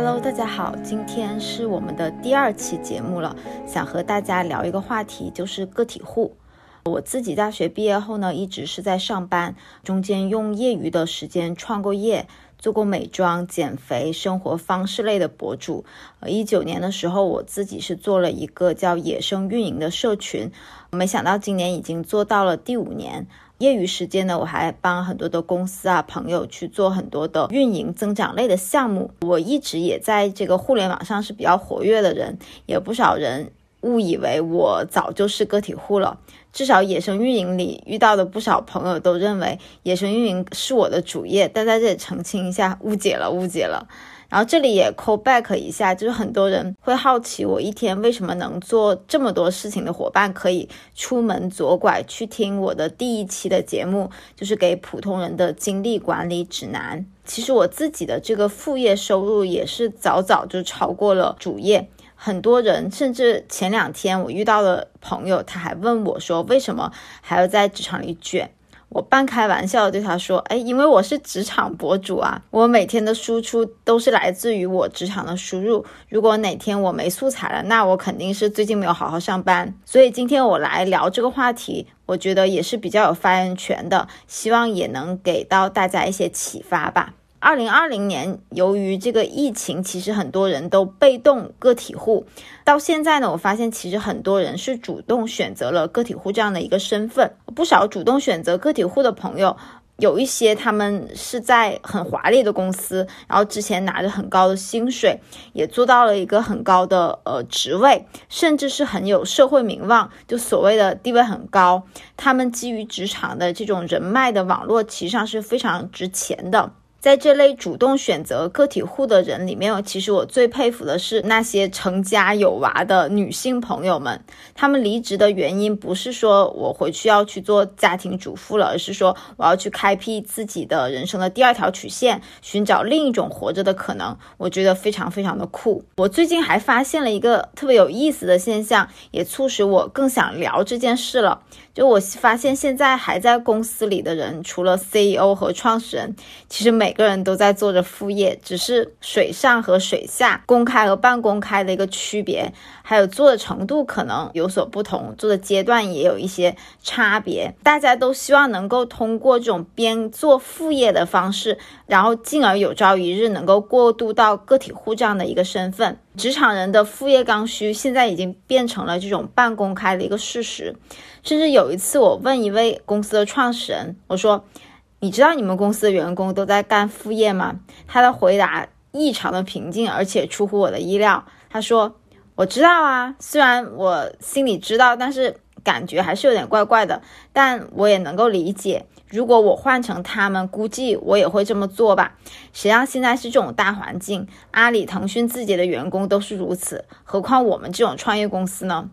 Hello，大家好，今天是我们的第二期节目了，想和大家聊一个话题，就是个体户。我自己大学毕业后呢，一直是在上班，中间用业余的时间创过业，做过美妆、减肥、生活方式类的博主。呃，一九年的时候，我自己是做了一个叫“野生运营”的社群，没想到今年已经做到了第五年。业余时间呢，我还帮很多的公司啊、朋友去做很多的运营、增长类的项目。我一直也在这个互联网上是比较活跃的人，也不少人误以为我早就是个体户了。至少野生运营里遇到的不少朋友都认为野生运营是我的主业，但在这里澄清一下，误解了，误解了。然后这里也 call back 一下，就是很多人会好奇我一天为什么能做这么多事情的伙伴，可以出门左拐去听我的第一期的节目，就是给普通人的精力管理指南。其实我自己的这个副业收入也是早早就超过了主业，很多人甚至前两天我遇到的朋友，他还问我说，为什么还要在职场里卷？我半开玩笑的对他说：“哎，因为我是职场博主啊，我每天的输出都是来自于我职场的输入。如果哪天我没素材了，那我肯定是最近没有好好上班。所以今天我来聊这个话题，我觉得也是比较有发言权的，希望也能给到大家一些启发吧。”二零二零年，由于这个疫情，其实很多人都被动个体户。到现在呢，我发现其实很多人是主动选择了个体户这样的一个身份。不少主动选择个体户的朋友，有一些他们是在很华丽的公司，然后之前拿着很高的薪水，也做到了一个很高的呃职位，甚至是很有社会名望，就所谓的地位很高。他们基于职场的这种人脉的网络，其实上是非常值钱的。在这类主动选择个体户的人里面，其实我最佩服的是那些成家有娃的女性朋友们。她们离职的原因不是说我回去要去做家庭主妇了，而是说我要去开辟自己的人生的第二条曲线，寻找另一种活着的可能。我觉得非常非常的酷。我最近还发现了一个特别有意思的现象，也促使我更想聊这件事了。就我发现，现在还在公司里的人，除了 CEO 和创始人，其实每个人都在做着副业，只是水上和水下、公开和半公开的一个区别，还有做的程度可能有所不同，做的阶段也有一些差别。大家都希望能够通过这种边做副业的方式，然后进而有朝一日能够过渡到个体户这样的一个身份。职场人的副业刚需，现在已经变成了这种半公开的一个事实。甚至有一次，我问一位公司的创始人，我说：“你知道你们公司的员工都在干副业吗？”他的回答异常的平静，而且出乎我的意料。他说：“我知道啊，虽然我心里知道，但是感觉还是有点怪怪的。但我也能够理解。”如果我换成他们，估计我也会这么做吧。谁让现在是这种大环境，阿里、腾讯自己的员工都是如此，何况我们这种创业公司呢？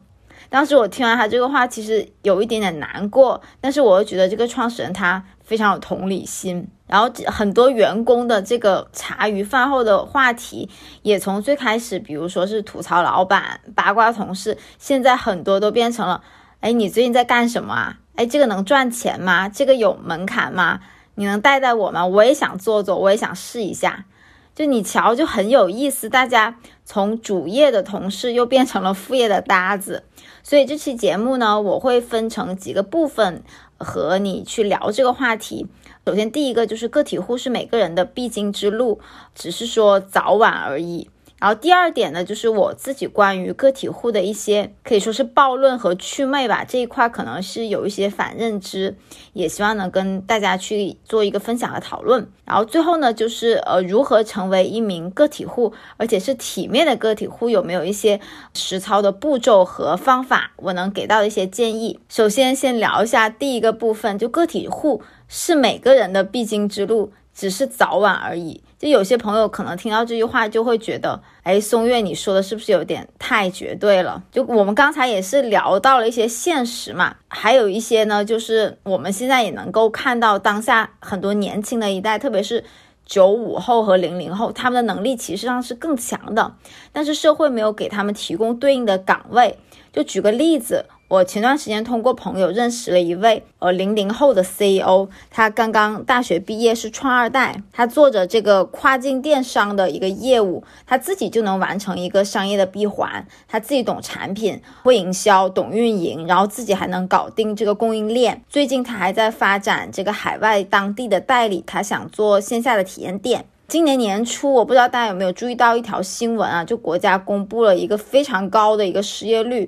当时我听完他这个话，其实有一点点难过，但是我又觉得这个创始人他非常有同理心。然后很多员工的这个茶余饭后的话题，也从最开始，比如说是吐槽老板、八卦同事，现在很多都变成了：哎，你最近在干什么啊？哎，这个能赚钱吗？这个有门槛吗？你能带带我吗？我也想做做，我也想试一下。就你瞧，就很有意思。大家从主业的同事又变成了副业的搭子。所以这期节目呢，我会分成几个部分和你去聊这个话题。首先，第一个就是个体户是每个人的必经之路，只是说早晚而已。然后第二点呢，就是我自己关于个体户的一些可以说是暴论和祛魅吧，这一块可能是有一些反认知，也希望能跟大家去做一个分享和讨论。然后最后呢，就是呃如何成为一名个体户，而且是体面的个体户，有没有一些实操的步骤和方法，我能给到一些建议。首先先聊一下第一个部分，就个体户是每个人的必经之路。只是早晚而已。就有些朋友可能听到这句话，就会觉得，哎，松月你说的是不是有点太绝对了？就我们刚才也是聊到了一些现实嘛，还有一些呢，就是我们现在也能够看到当下很多年轻的一代，特别是九五后和零零后，他们的能力其实上是更强的，但是社会没有给他们提供对应的岗位。就举个例子，我前段时间通过朋友认识了一位呃零零后的 CEO，他刚刚大学毕业，是创二代，他做着这个跨境电商的一个业务，他自己就能完成一个商业的闭环，他自己懂产品，会营销，懂运营，然后自己还能搞定这个供应链。最近他还在发展这个海外当地的代理，他想做线下的体验店。今年年初，我不知道大家有没有注意到一条新闻啊，就国家公布了一个非常高的一个失业率。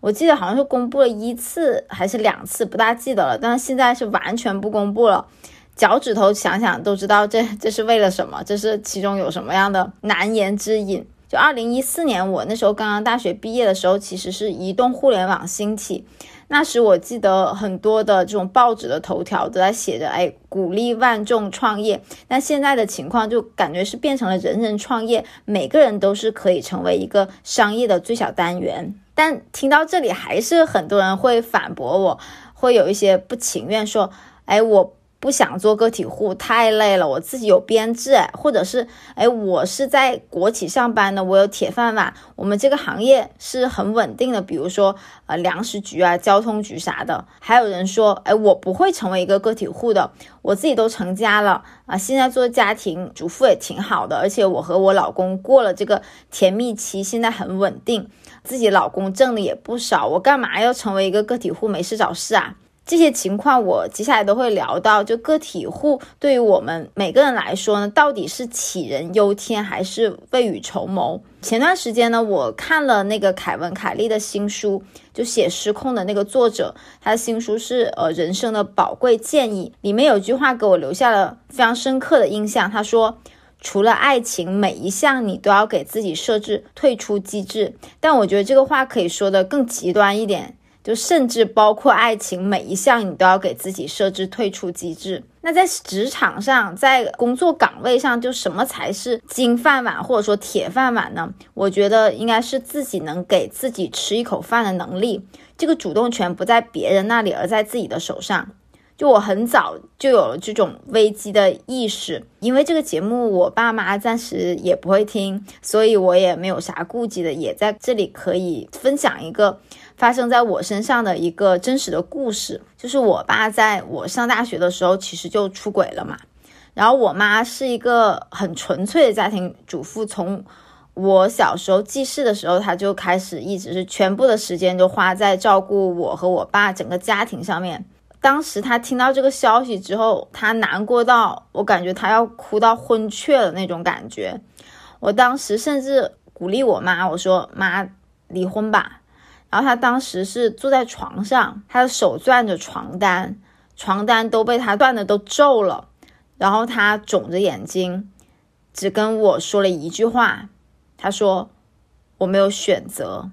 我记得好像是公布了一次还是两次，不大记得了。但是现在是完全不公布了，脚趾头想想都知道这这是为了什么，这是其中有什么样的难言之隐。就二零一四年，我那时候刚刚大学毕业的时候，其实是移动互联网兴起，那时我记得很多的这种报纸的头条都在写着，哎，鼓励万众创业。那现在的情况就感觉是变成了人人创业，每个人都是可以成为一个商业的最小单元。但听到这里，还是很多人会反驳我，会有一些不情愿说：“哎，我不想做个体户，太累了，我自己有编制，或者是哎，我是在国企上班的，我有铁饭碗，我们这个行业是很稳定的，比如说呃粮食局啊、交通局啥的。”还有人说：“哎，我不会成为一个个体户的，我自己都成家了啊，现在做家庭主妇也挺好的，而且我和我老公过了这个甜蜜期，现在很稳定。”自己老公挣的也不少，我干嘛要成为一个个体户没事找事啊？这些情况我接下来都会聊到。就个体户对于我们每个人来说呢，到底是杞人忧天还是未雨绸缪？前段时间呢，我看了那个凯文·凯利的新书，就写《失控》的那个作者，他的新书是呃人生的宝贵建议，里面有句话给我留下了非常深刻的印象，他说。除了爱情，每一项你都要给自己设置退出机制。但我觉得这个话可以说的更极端一点，就甚至包括爱情，每一项你都要给自己设置退出机制。那在职场上，在工作岗位上，就什么才是金饭碗或者说铁饭碗呢？我觉得应该是自己能给自己吃一口饭的能力。这个主动权不在别人那里，而在自己的手上。就我很早就有了这种危机的意识，因为这个节目我爸妈暂时也不会听，所以我也没有啥顾忌的，也在这里可以分享一个发生在我身上的一个真实的故事。就是我爸在我上大学的时候，其实就出轨了嘛。然后我妈是一个很纯粹的家庭主妇，从我小时候记事的时候，她就开始一直是全部的时间都花在照顾我和我爸整个家庭上面。当时他听到这个消息之后，他难过到我感觉他要哭到昏厥的那种感觉。我当时甚至鼓励我妈，我说：“妈，离婚吧。”然后他当时是坐在床上，他的手攥着床单，床单都被他攥的都皱了。然后他肿着眼睛，只跟我说了一句话，他说：“我没有选择。”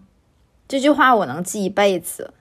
这句话我能记一辈子。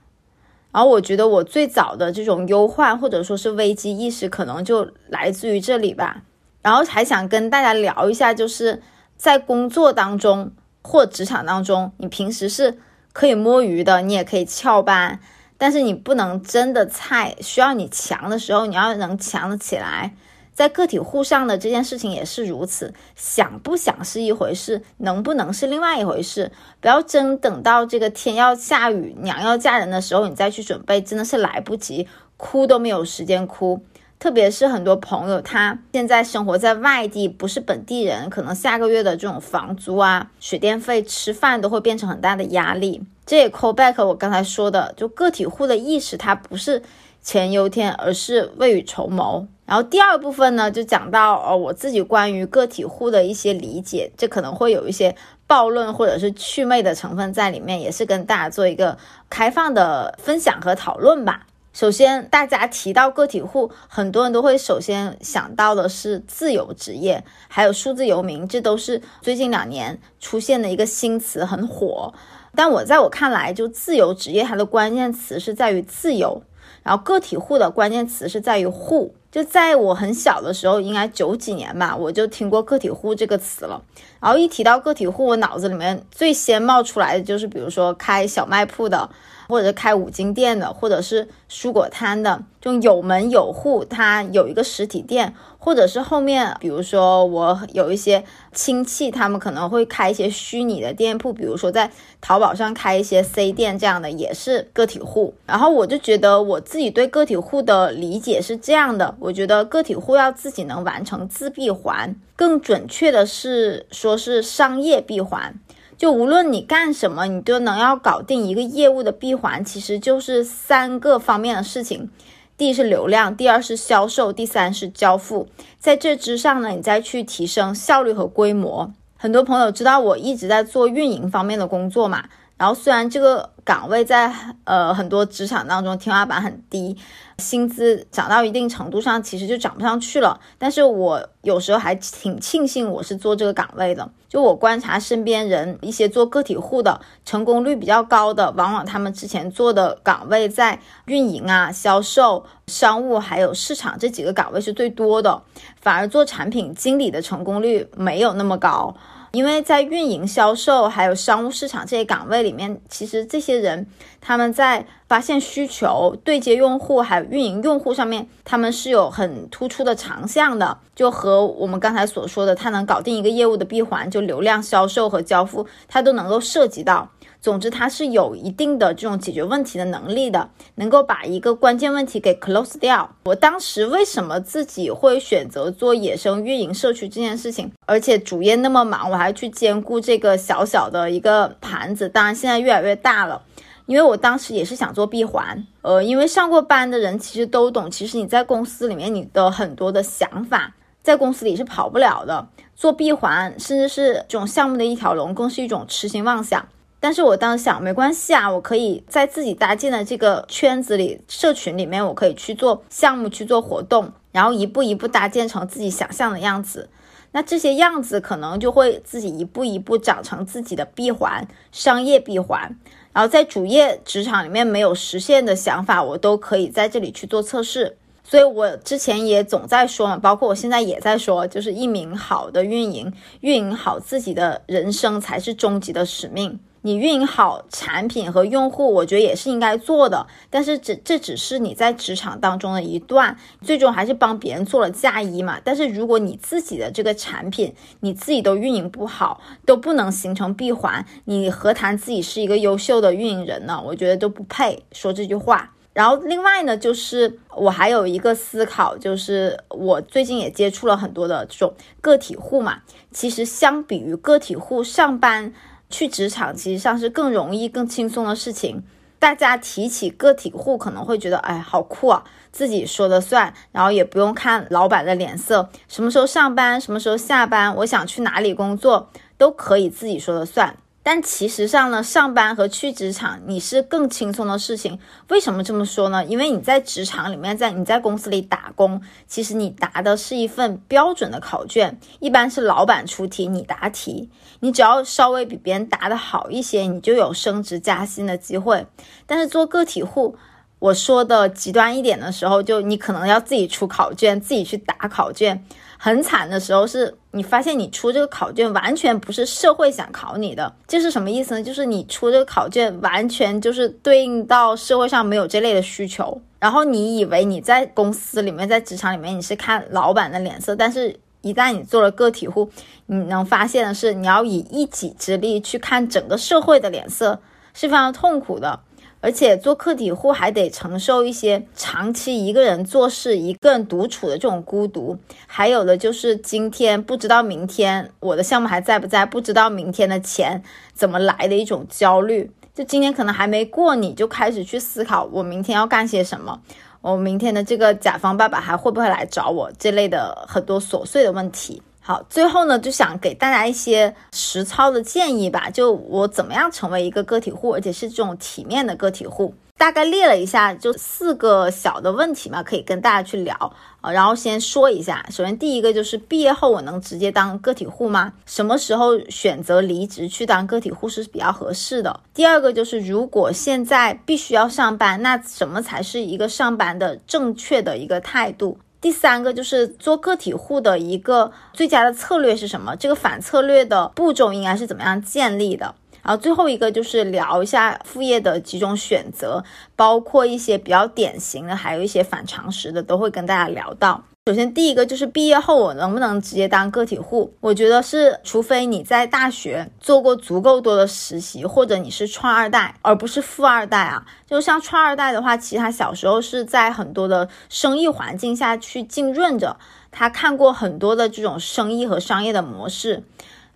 然后我觉得我最早的这种忧患或者说是危机意识，可能就来自于这里吧。然后还想跟大家聊一下，就是在工作当中或职场当中，你平时是可以摸鱼的，你也可以翘班，但是你不能真的菜，需要你强的时候，你要能强得起来。在个体户上的这件事情也是如此，想不想是一回事，能不能是另外一回事。不要真等到这个天要下雨、娘要嫁人的时候，你再去准备，真的是来不及，哭都没有时间哭。特别是很多朋友，他现在生活在外地，不是本地人，可能下个月的这种房租啊、水电费、吃饭都会变成很大的压力。这也 call back 我刚才说的，就个体户的意识，它不是前忧天，而是未雨绸缪。然后第二部分呢，就讲到呃我自己关于个体户的一些理解，这可能会有一些暴论或者是趣味的成分在里面，也是跟大家做一个开放的分享和讨论吧。首先，大家提到个体户，很多人都会首先想到的是自由职业，还有数字游民，这都是最近两年出现的一个新词，很火。但我在我看来，就自由职业它的关键词是在于自由，然后个体户的关键词是在于户。就在我很小的时候，应该九几年吧，我就听过个体户这个词了。然后一提到个体户，我脑子里面最先冒出来的就是，比如说开小卖铺的，或者开五金店的，或者是蔬果摊的，就有门有户，他有一个实体店。或者是后面，比如说我有一些亲戚，他们可能会开一些虚拟的店铺，比如说在淘宝上开一些 C 店这样的，也是个体户。然后我就觉得我自己对个体户的理解是这样的，我觉得个体户要自己能完成自闭环，更准确的是说是商业闭环。就无论你干什么，你都能要搞定一个业务的闭环，其实就是三个方面的事情。第一是流量，第二是销售，第三是交付。在这之上呢，你再去提升效率和规模。很多朋友知道我一直在做运营方面的工作嘛，然后虽然这个岗位在呃很多职场当中天花板很低。薪资涨到一定程度上，其实就涨不上去了。但是我有时候还挺庆幸我是做这个岗位的。就我观察身边人一些做个体户的成功率比较高的，往往他们之前做的岗位在运营啊、销售、商务还有市场这几个岗位是最多的，反而做产品经理的成功率没有那么高。因为在运营、销售还有商务市场这些岗位里面，其实这些人他们在发现需求、对接用户还有运营用户上面，他们是有很突出的长项的。就和我们刚才所说的，他能搞定一个业务的闭环，就流量、销售和交付，他都能够涉及到。总之，它是有一定的这种解决问题的能力的，能够把一个关键问题给 close 掉。我当时为什么自己会选择做野生运营社区这件事情，而且主业那么忙，我还去兼顾这个小小的一个盘子。当然，现在越来越大了，因为我当时也是想做闭环。呃，因为上过班的人其实都懂，其实你在公司里面，你的很多的想法在公司里是跑不了的。做闭环，甚至是这种项目的一条龙，更是一种痴心妄想。但是我当时想，没关系啊，我可以在自己搭建的这个圈子里、社群里面，我可以去做项目、去做活动，然后一步一步搭建成自己想象的样子。那这些样子可能就会自己一步一步长成自己的闭环、商业闭环。然后在主业职场里面没有实现的想法，我都可以在这里去做测试。所以我之前也总在说嘛，包括我现在也在说，就是一名好的运营，运营好自己的人生才是终极的使命。你运营好产品和用户，我觉得也是应该做的。但是这这只是你在职场当中的一段，最终还是帮别人做了嫁衣嘛。但是如果你自己的这个产品你自己都运营不好，都不能形成闭环，你何谈自己是一个优秀的运营人呢？我觉得都不配说这句话。然后另外呢，就是我还有一个思考，就是我最近也接触了很多的这种个体户嘛。其实相比于个体户上班。去职场其实上是更容易、更轻松的事情。大家提起个体户，可能会觉得，哎，好酷啊，自己说了算，然后也不用看老板的脸色，什么时候上班，什么时候下班，我想去哪里工作，都可以自己说了算。但其实上呢，上班和去职场你是更轻松的事情。为什么这么说呢？因为你在职场里面，在你在公司里打工，其实你答的是一份标准的考卷，一般是老板出题，你答题。你只要稍微比别人答的好一些，你就有升职加薪的机会。但是做个体户，我说的极端一点的时候，就你可能要自己出考卷，自己去答考卷。很惨的时候是你发现你出这个考卷完全不是社会想考你的，这是什么意思呢？就是你出这个考卷完全就是对应到社会上没有这类的需求，然后你以为你在公司里面，在职场里面你是看老板的脸色，但是一旦你做了个体户，你能发现的是你要以一己之力去看整个社会的脸色，是非常痛苦的。而且做个体户还得承受一些长期一个人做事、一个人独处的这种孤独，还有的就是今天不知道明天我的项目还在不在，不知道明天的钱怎么来的一种焦虑。就今天可能还没过，你就开始去思考我明天要干些什么，我明天的这个甲方爸爸还会不会来找我这类的很多琐碎的问题。好，最后呢，就想给大家一些实操的建议吧。就我怎么样成为一个个体户，而且是这种体面的个体户，大概列了一下，就四个小的问题嘛，可以跟大家去聊啊。然后先说一下，首先第一个就是毕业后我能直接当个体户吗？什么时候选择离职去当个体户是比较合适的？第二个就是如果现在必须要上班，那什么才是一个上班的正确的一个态度？第三个就是做个体户的一个最佳的策略是什么？这个反策略的步骤应该是怎么样建立的？然后最后一个就是聊一下副业的几种选择，包括一些比较典型的，还有一些反常识的，都会跟大家聊到。首先，第一个就是毕业后我能不能直接当个体户？我觉得是，除非你在大学做过足够多的实习，或者你是创二代，而不是富二代啊。就像创二代的话，其实他小时候是在很多的生意环境下去浸润着，他看过很多的这种生意和商业的模式。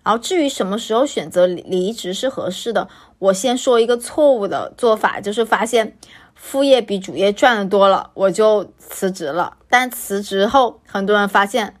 然后至于什么时候选择离职是合适的，我先说一个错误的做法，就是发现。副业比主业赚的多了，我就辞职了。但辞职后，很多人发现，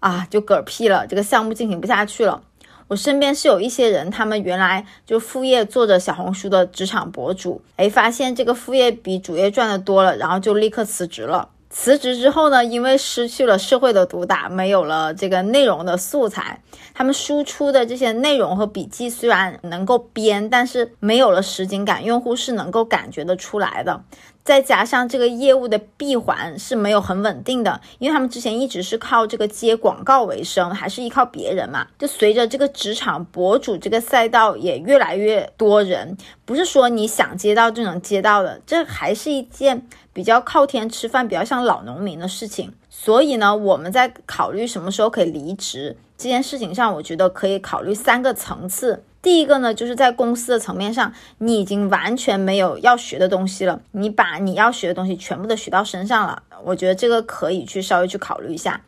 啊，就嗝屁了，这个项目进行不下去了。我身边是有一些人，他们原来就副业做着小红书的职场博主，哎，发现这个副业比主业赚的多了，然后就立刻辞职了。辞职之后呢，因为失去了社会的毒打，没有了这个内容的素材，他们输出的这些内容和笔记虽然能够编，但是没有了实景感，用户是能够感觉得出来的。再加上这个业务的闭环是没有很稳定的，因为他们之前一直是靠这个接广告为生，还是依靠别人嘛。就随着这个职场博主这个赛道也越来越多人，不是说你想接到就能接到的，这还是一件比较靠天吃饭、比较像老农民的事情。所以呢，我们在考虑什么时候可以离职这件事情上，我觉得可以考虑三个层次。第一个呢，就是在公司的层面上，你已经完全没有要学的东西了，你把你要学的东西全部都学到身上了，我觉得这个可以去稍微去考虑一下。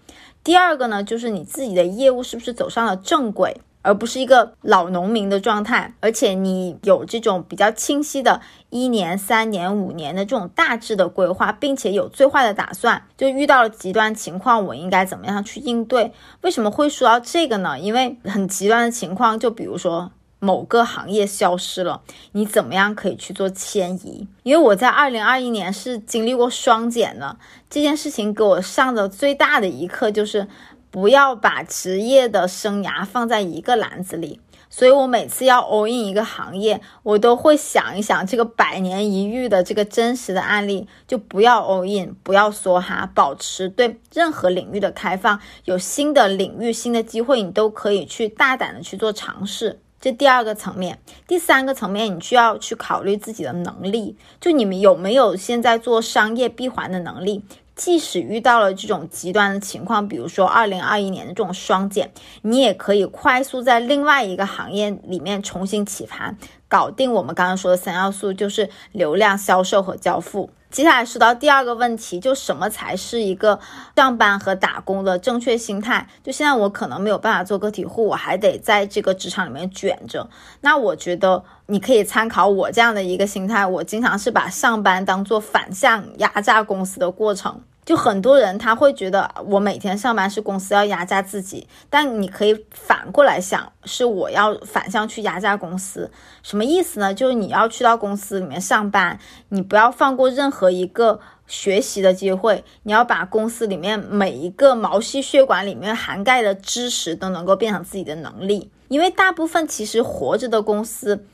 第二个呢，就是你自己的业务是不是走上了正轨，而不是一个老农民的状态，而且你有这种比较清晰的一年、三年、五年的这种大致的规划，并且有最坏的打算，就遇到了极端情况，我应该怎么样去应对？为什么会说到这个呢？因为很极端的情况，就比如说。某个行业消失了，你怎么样可以去做迁移？因为我在二零二一年是经历过双减的，这件事情给我上的最大的一课就是不要把职业的生涯放在一个篮子里。所以我每次要 all in 一个行业，我都会想一想这个百年一遇的这个真实的案例，就不要 all in，不要梭哈，保持对任何领域的开放，有新的领域、新的机会，你都可以去大胆的去做尝试。这第二个层面，第三个层面，你需要去考虑自己的能力，就你们有没有现在做商业闭环的能力？即使遇到了这种极端的情况，比如说二零二一年的这种双减，你也可以快速在另外一个行业里面重新起盘，搞定我们刚刚说的三要素，就是流量、销售和交付。接下来说到第二个问题，就什么才是一个上班和打工的正确心态？就现在我可能没有办法做个体户，我还得在这个职场里面卷着。那我觉得你可以参考我这样的一个心态，我经常是把上班当做反向压榨公司的过程。就很多人他会觉得我每天上班是公司要压榨自己，但你可以反过来想，是我要反向去压榨公司，什么意思呢？就是你要去到公司里面上班，你不要放过任何一个学习的机会，你要把公司里面每一个毛细血管里面涵盖的知识都能够变成自己的能力，因为大部分其实活着的公司。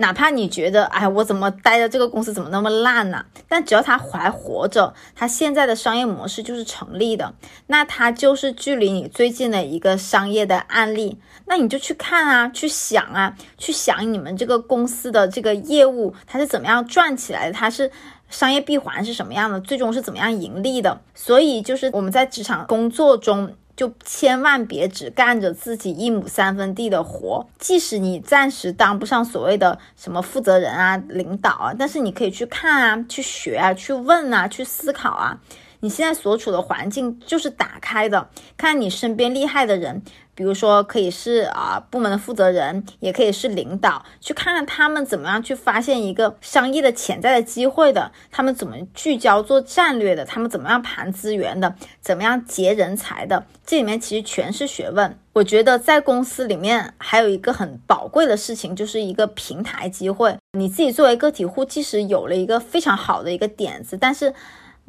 哪怕你觉得，哎，我怎么待的这个公司怎么那么烂呢？但只要他还活着，他现在的商业模式就是成立的，那他就是距离你最近的一个商业的案例。那你就去看啊，去想啊，去想你们这个公司的这个业务它是怎么样赚起来的，它是商业闭环是什么样的，最终是怎么样盈利的。所以就是我们在职场工作中。就千万别只干着自己一亩三分地的活，即使你暂时当不上所谓的什么负责人啊、领导啊，但是你可以去看啊、去学啊、去问啊、去思考啊。你现在所处的环境就是打开的，看你身边厉害的人。比如说，可以是啊部门的负责人，也可以是领导，去看看他们怎么样去发现一个商业的潜在的机会的，他们怎么聚焦做战略的，他们怎么样盘资源的，怎么样结人才的，这里面其实全是学问。我觉得在公司里面还有一个很宝贵的事情，就是一个平台机会。你自己作为个体户，即使有了一个非常好的一个点子，但是。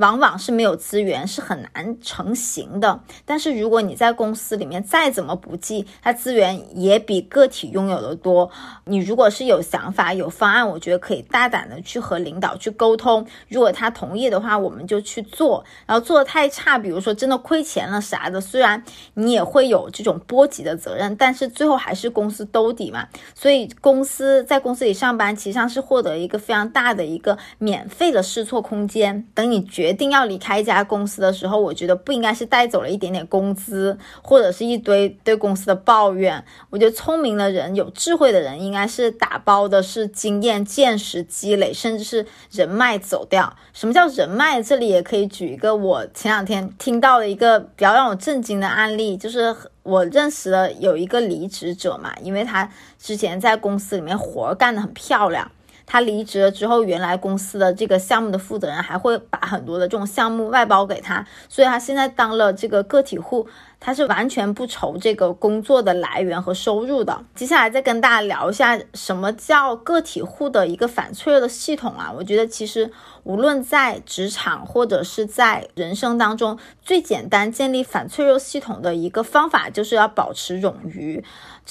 往往是没有资源，是很难成型的。但是如果你在公司里面再怎么不济，它资源也比个体拥有的多。你如果是有想法、有方案，我觉得可以大胆的去和领导去沟通。如果他同意的话，我们就去做。然后做的太差，比如说真的亏钱了啥的，虽然你也会有这种波及的责任，但是最后还是公司兜底嘛。所以公司在公司里上班，其实上是获得一个非常大的一个免费的试错空间。等你决定要离开一家公司的时候，我觉得不应该是带走了一点点工资，或者是一堆对公司的抱怨。我觉得聪明的人、有智慧的人，应该是打包的是经验、见识积累，甚至是人脉走掉。什么叫人脉？这里也可以举一个我前两天听到的一个比较让我震惊的案例，就是我认识的有一个离职者嘛，因为他之前在公司里面活干得很漂亮。他离职了之后，原来公司的这个项目的负责人还会把很多的这种项目外包给他，所以他现在当了这个个体户，他是完全不愁这个工作的来源和收入的。接下来再跟大家聊一下什么叫个体户的一个反脆弱的系统啊？我觉得其实无论在职场或者是在人生当中，最简单建立反脆弱系统的一个方法，就是要保持冗余。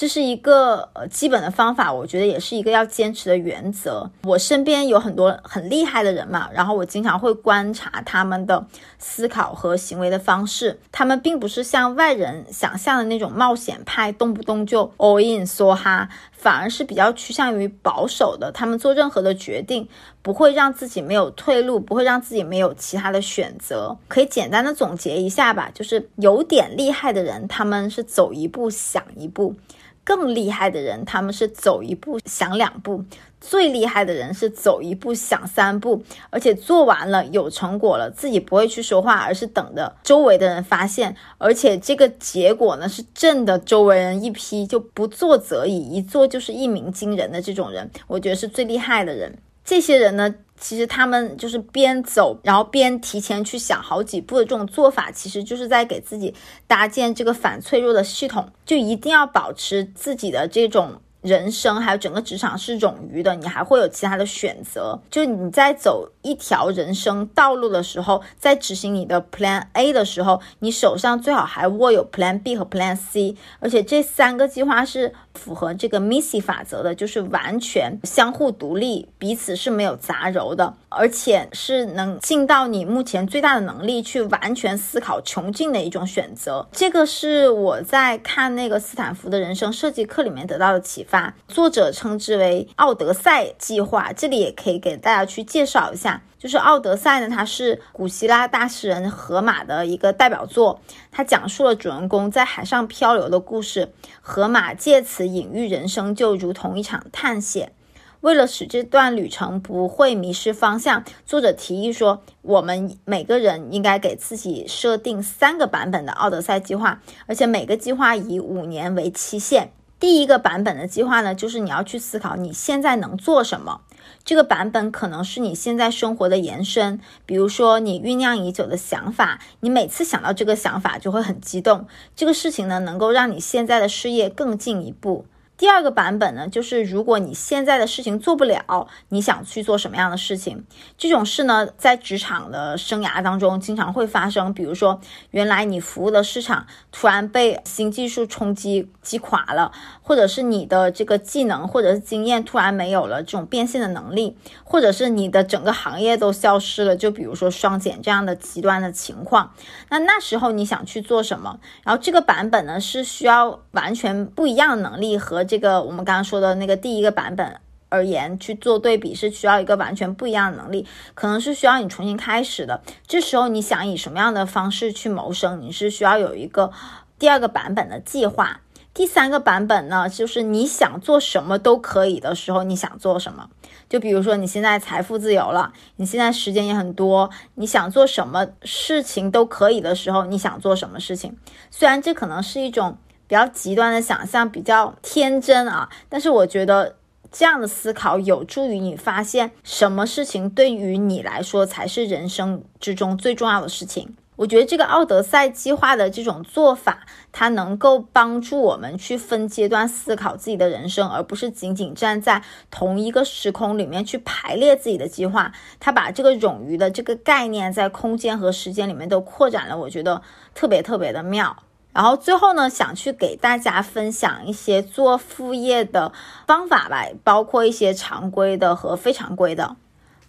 这是一个呃基本的方法，我觉得也是一个要坚持的原则。我身边有很多很厉害的人嘛，然后我经常会观察他们的思考和行为的方式。他们并不是像外人想象的那种冒险派，动不动就 all in 梭哈，反而是比较趋向于保守的。他们做任何的决定，不会让自己没有退路，不会让自己没有其他的选择。可以简单的总结一下吧，就是有点厉害的人，他们是走一步想一步。更厉害的人，他们是走一步想两步；最厉害的人是走一步想三步，而且做完了有成果了，自己不会去说话，而是等着周围的人发现，而且这个结果呢是震的周围人一批，就不做则已，一做就是一鸣惊人的这种人，我觉得是最厉害的人。这些人呢？其实他们就是边走，然后边提前去想好几步的这种做法，其实就是在给自己搭建这个反脆弱的系统，就一定要保持自己的这种。人生还有整个职场是冗余的，你还会有其他的选择。就你在走一条人生道路的时候，在执行你的 Plan A 的时候，你手上最好还握有 Plan B 和 Plan C，而且这三个计划是符合这个 Missy 法则的，就是完全相互独立，彼此是没有杂糅的，而且是能尽到你目前最大的能力去完全思考穷尽的一种选择。这个是我在看那个斯坦福的人生设计课里面得到的启发。作者称之为奥德赛计划，这里也可以给大家去介绍一下。就是奥德赛呢，它是古希腊大诗人荷马的一个代表作，它讲述了主人公在海上漂流的故事。荷马借此隐喻人生就如同一场探险。为了使这段旅程不会迷失方向，作者提议说，我们每个人应该给自己设定三个版本的奥德赛计划，而且每个计划以五年为期限。第一个版本的计划呢，就是你要去思考你现在能做什么。这个版本可能是你现在生活的延伸，比如说你酝酿已久的想法，你每次想到这个想法就会很激动。这个事情呢，能够让你现在的事业更进一步。第二个版本呢，就是如果你现在的事情做不了，你想去做什么样的事情？这种事呢，在职场的生涯当中经常会发生。比如说，原来你服务的市场突然被新技术冲击击垮了，或者是你的这个技能或者是经验突然没有了这种变现的能力，或者是你的整个行业都消失了。就比如说双减这样的极端的情况，那那时候你想去做什么？然后这个版本呢，是需要完全不一样的能力和。这个我们刚刚说的那个第一个版本而言去做对比，是需要一个完全不一样的能力，可能是需要你重新开始的。这时候你想以什么样的方式去谋生？你是需要有一个第二个版本的计划。第三个版本呢，就是你想做什么都可以的时候，你想做什么？就比如说你现在财富自由了，你现在时间也很多，你想做什么事情都可以的时候，你想做什么事情？虽然这可能是一种。比较极端的想象，比较天真啊，但是我觉得这样的思考有助于你发现什么事情对于你来说才是人生之中最重要的事情。我觉得这个奥德赛计划的这种做法，它能够帮助我们去分阶段思考自己的人生，而不是仅仅站在同一个时空里面去排列自己的计划。它把这个冗余的这个概念在空间和时间里面都扩展了，我觉得特别特别的妙。然后最后呢，想去给大家分享一些做副业的方法吧，包括一些常规的和非常规的。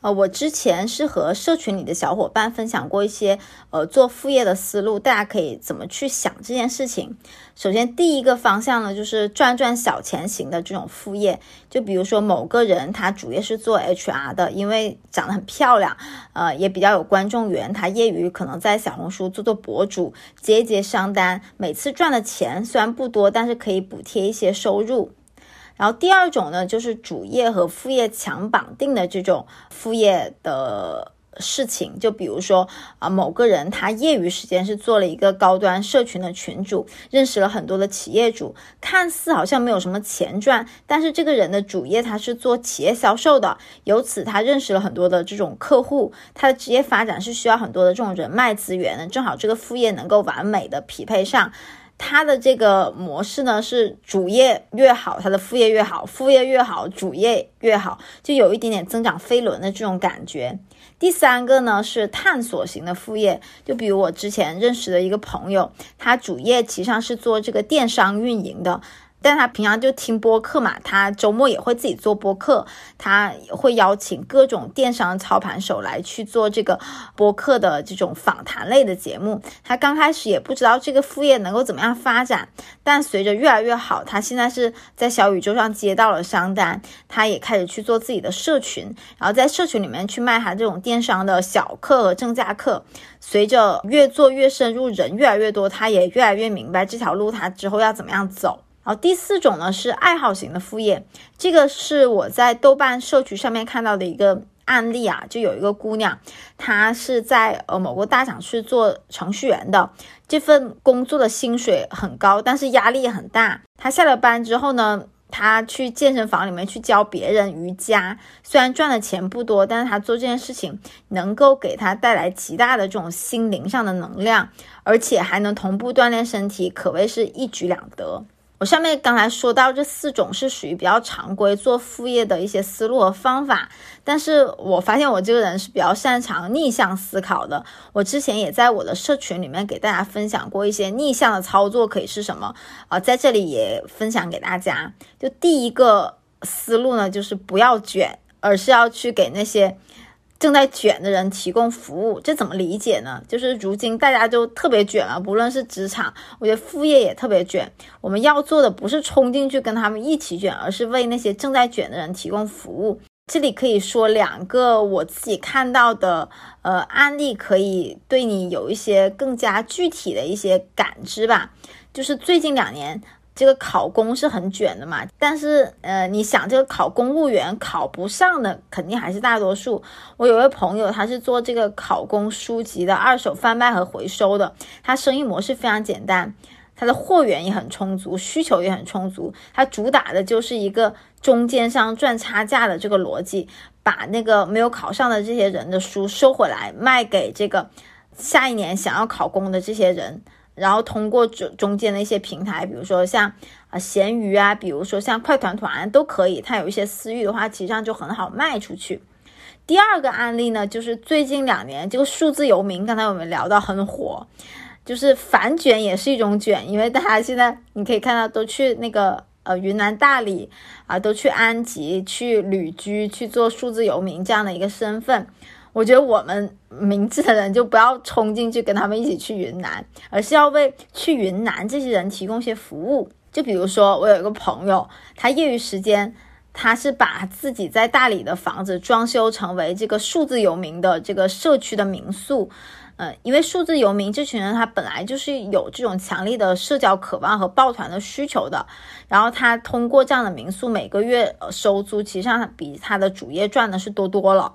呃，我之前是和社群里的小伙伴分享过一些呃做副业的思路，大家可以怎么去想这件事情。首先，第一个方向呢，就是赚赚小钱型的这种副业，就比如说某个人他主业是做 HR 的，因为长得很漂亮，呃，也比较有观众缘，他业余可能在小红书做做博主，接一接商单，每次赚的钱虽然不多，但是可以补贴一些收入。然后第二种呢，就是主业和副业强绑定的这种副业的事情，就比如说啊，某个人他业余时间是做了一个高端社群的群主，认识了很多的企业主，看似好像没有什么钱赚，但是这个人的主业他是做企业销售的，由此他认识了很多的这种客户，他的职业发展是需要很多的这种人脉资源，正好这个副业能够完美的匹配上。它的这个模式呢，是主业越好，它的副业越好；副业越好，主业越好，就有一点点增长飞轮的这种感觉。第三个呢是探索型的副业，就比如我之前认识的一个朋友，他主业其实上是做这个电商运营的。但他平常就听播客嘛，他周末也会自己做播客，他会邀请各种电商操盘手来去做这个播客的这种访谈类的节目。他刚开始也不知道这个副业能够怎么样发展，但随着越来越好，他现在是在小宇宙上接到了商单，他也开始去做自己的社群，然后在社群里面去卖他这种电商的小课和正价课。随着越做越深入，人越来越多，他也越来越明白这条路他之后要怎么样走。然后第四种呢是爱好型的副业，这个是我在豆瓣社区上面看到的一个案例啊，就有一个姑娘，她是在呃某个大厂去做程序员的，这份工作的薪水很高，但是压力也很大。她下了班之后呢，她去健身房里面去教别人瑜伽，虽然赚的钱不多，但是她做这件事情能够给她带来极大的这种心灵上的能量，而且还能同步锻炼身体，可谓是一举两得。我上面刚才说到这四种是属于比较常规做副业的一些思路和方法，但是我发现我这个人是比较擅长逆向思考的。我之前也在我的社群里面给大家分享过一些逆向的操作可以是什么啊，在这里也分享给大家。就第一个思路呢，就是不要卷，而是要去给那些。正在卷的人提供服务，这怎么理解呢？就是如今大家都特别卷啊，不论是职场，我觉得副业也特别卷。我们要做的不是冲进去跟他们一起卷，而是为那些正在卷的人提供服务。这里可以说两个我自己看到的呃案例，可以对你有一些更加具体的一些感知吧。就是最近两年。这个考公是很卷的嘛，但是呃，你想这个考公务员考不上的肯定还是大多数。我有位朋友，他是做这个考公书籍的二手贩卖和回收的，他生意模式非常简单，他的货源也很充足，需求也很充足，他主打的就是一个中间商赚差价的这个逻辑，把那个没有考上的这些人的书收回来，卖给这个下一年想要考公的这些人。然后通过中中间的一些平台，比如说像啊闲鱼啊，比如说像快团团都可以。它有一些私域的话，其实上就很好卖出去。第二个案例呢，就是最近两年这个数字游民，刚才我们聊到很火，就是反卷也是一种卷，因为大家现在你可以看到都去那个呃云南大理啊，都去安吉去旅居去做数字游民这样的一个身份。我觉得我们明智的人就不要冲进去跟他们一起去云南，而是要为去云南这些人提供一些服务。就比如说，我有一个朋友，他业余时间，他是把自己在大理的房子装修成为这个数字游民的这个社区的民宿。嗯，因为数字游民这群人，他本来就是有这种强烈的社交渴望和抱团的需求的。然后他通过这样的民宿，每个月收租，其实上比他的主业赚的是多多了。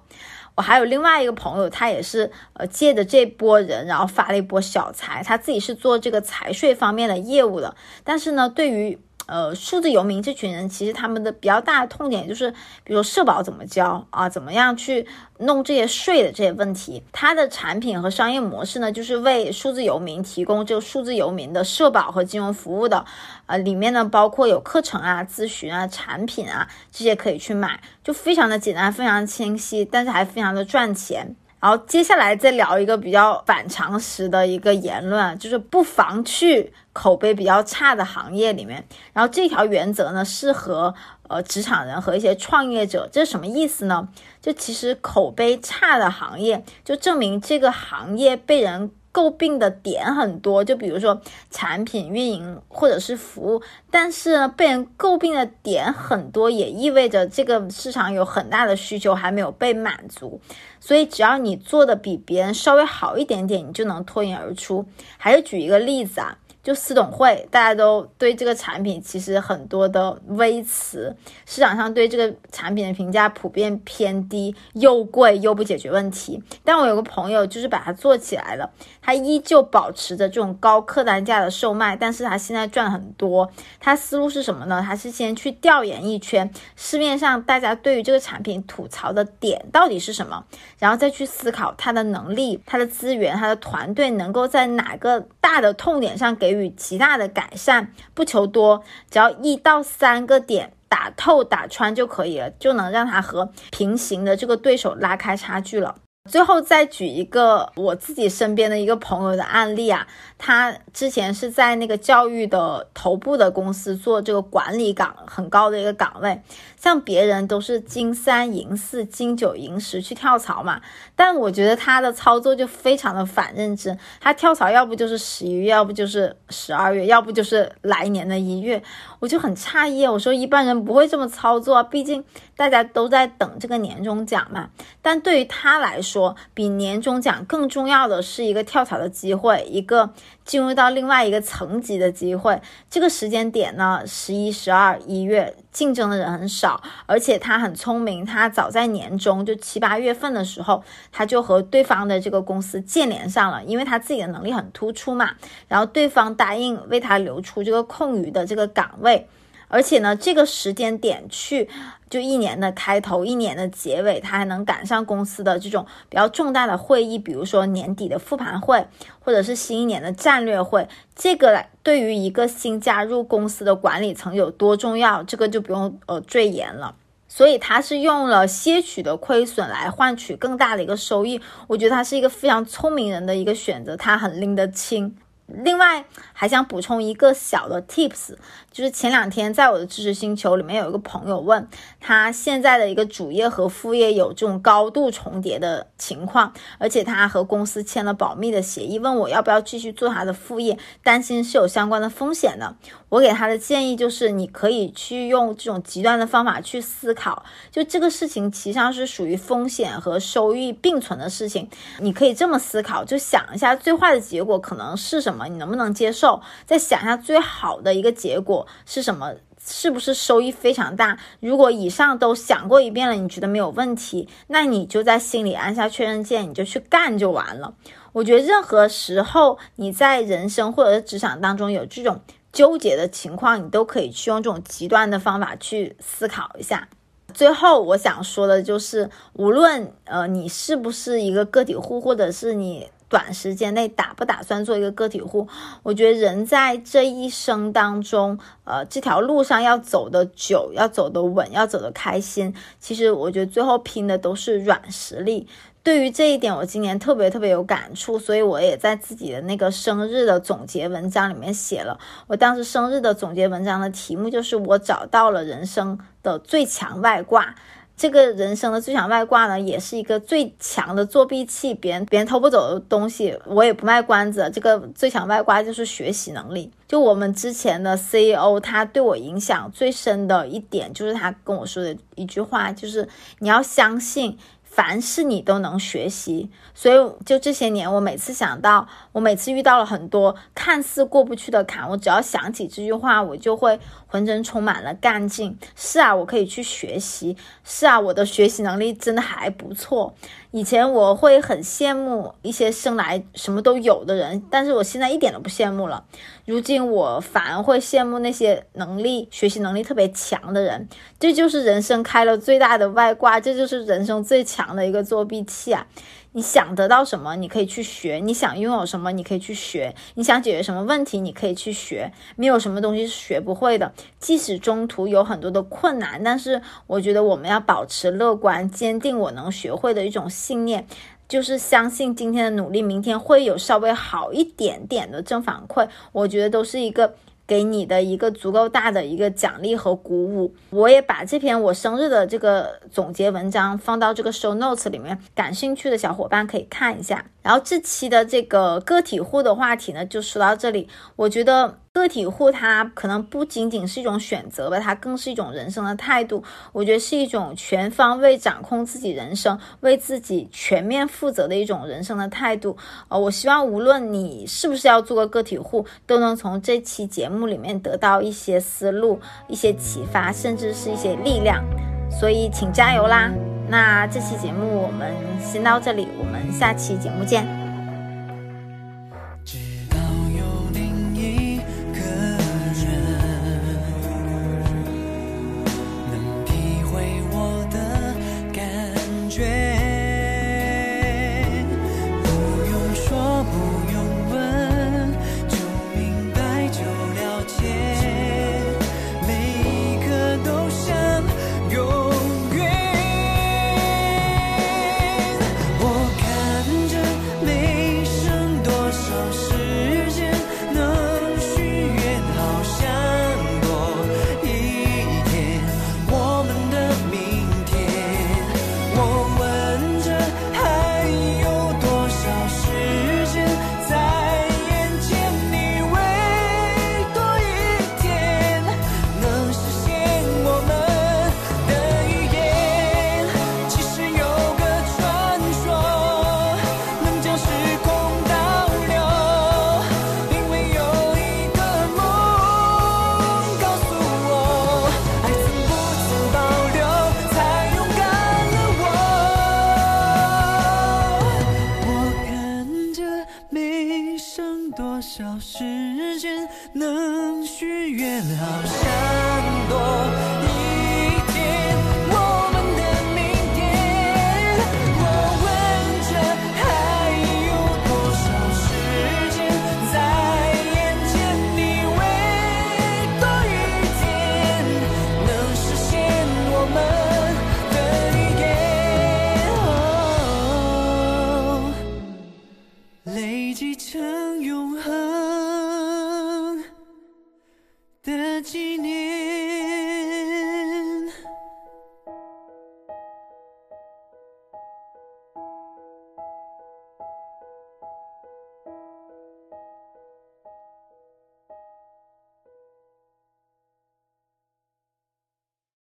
我还有另外一个朋友，他也是呃借着这波人，然后发了一波小财。他自己是做这个财税方面的业务的，但是呢，对于呃，数字游民这群人，其实他们的比较大的痛点就是，比如说社保怎么交啊，怎么样去弄这些税的这些问题。它的产品和商业模式呢，就是为数字游民提供这个数字游民的社保和金融服务的。呃，里面呢包括有课程啊、咨询啊、产品啊这些可以去买，就非常的简单，非常清晰，但是还非常的赚钱。然后接下来再聊一个比较反常识的一个言论，就是不妨去口碑比较差的行业里面。然后这条原则呢，适合呃职场人和一些创业者。这是什么意思呢？就其实口碑差的行业，就证明这个行业被人。诟病的点很多，就比如说产品运营或者是服务，但是呢，被人诟病的点很多，也意味着这个市场有很大的需求还没有被满足。所以，只要你做的比别人稍微好一点点，你就能脱颖而出。还是举一个例子啊。就私董会，大家都对这个产品其实很多的微词，市场上对这个产品的评价普遍偏低，又贵又不解决问题。但我有个朋友就是把它做起来了，他依旧保持着这种高客单价的售卖，但是他现在赚很多。他思路是什么呢？他是先去调研一圈市面上大家对于这个产品吐槽的点到底是什么，然后再去思考他的能力、他的资源、他的团队能够在哪个大的痛点上给予。与极大的改善，不求多，只要一到三个点打透打穿就可以了，就能让他和平行的这个对手拉开差距了。最后再举一个我自己身边的一个朋友的案例啊，他之前是在那个教育的头部的公司做这个管理岗，很高的一个岗位。像别人都是金三银四金九银十去跳槽嘛，但我觉得他的操作就非常的反认知。他跳槽要不就是十一月，要不就是十二月，要不就是来年的一月，我就很诧异。我说一般人不会这么操作，毕竟大家都在等这个年终奖嘛。但对于他来说，比年终奖更重要的是一个跳槽的机会，一个进入到另外一个层级的机会。这个时间点呢，十一、十二、一月。竞争的人很少，而且他很聪明，他早在年中就七八月份的时候，他就和对方的这个公司建联上了，因为他自己的能力很突出嘛，然后对方答应为他留出这个空余的这个岗位。而且呢，这个时间点去，就一年的开头，一年的结尾，他还能赶上公司的这种比较重大的会议，比如说年底的复盘会，或者是新一年的战略会。这个对于一个新加入公司的管理层有多重要，这个就不用呃赘言了。所以他是用了些许的亏损来换取更大的一个收益。我觉得他是一个非常聪明人的一个选择，他很拎得清。另外还想补充一个小的 tips，就是前两天在我的知识星球里面有一个朋友问他现在的一个主业和副业有这种高度重叠的情况，而且他和公司签了保密的协议，问我要不要继续做他的副业，担心是有相关的风险的。我给他的建议就是，你可以去用这种极端的方法去思考，就这个事情其实上是属于风险和收益并存的事情。你可以这么思考，就想一下最坏的结果可能是什么，你能不能接受？再想一下最好的一个结果是什么，是不是收益非常大？如果以上都想过一遍了，你觉得没有问题，那你就在心里按下确认键，你就去干就完了。我觉得任何时候你在人生或者是职场当中有这种。纠结的情况，你都可以去用这种极端的方法去思考一下。最后，我想说的就是，无论呃你是不是一个个体户，或者是你短时间内打不打算做一个个体户，我觉得人在这一生当中，呃这条路上要走的久，要走的稳，要走的开心，其实我觉得最后拼的都是软实力。对于这一点，我今年特别特别有感触，所以我也在自己的那个生日的总结文章里面写了。我当时生日的总结文章的题目就是“我找到了人生的最强外挂”。这个人生的最强外挂呢，也是一个最强的作弊器，别人别人偷不走的东西，我也不卖关子。这个最强外挂就是学习能力。就我们之前的 CEO，他对我影响最深的一点，就是他跟我说的一句话，就是你要相信。凡是你都能学习，所以就这些年，我每次想到我每次遇到了很多看似过不去的坎，我只要想起这句话，我就会浑身充满了干劲。是啊，我可以去学习。是啊，我的学习能力真的还不错。以前我会很羡慕一些生来什么都有的人，但是我现在一点都不羡慕了。如今我反而会羡慕那些能力、学习能力特别强的人。这就是人生开了最大的外挂，这就是人生最强的一个作弊器啊！你想得到什么，你可以去学；你想拥有什么，你可以去学；你想解决什么问题，你可以去学。没有什么东西是学不会的，即使中途有很多的困难，但是我觉得我们要保持乐观、坚定，我能学会的一种信念，就是相信今天的努力，明天会有稍微好一点点的正反馈。我觉得都是一个。给你的一个足够大的一个奖励和鼓舞，我也把这篇我生日的这个总结文章放到这个 show notes 里面，感兴趣的小伙伴可以看一下。然后这期的这个个体户的话题呢，就说到这里。我觉得个体户它可能不仅仅是一种选择吧，它更是一种人生的态度。我觉得是一种全方位掌控自己人生、为自己全面负责的一种人生的态度。呃，我希望无论你是不是要做个个体户，都能从这期节目里面得到一些思路、一些启发，甚至是一些力量。所以，请加油啦！那这期节目我们先到这里，我们下期节目见。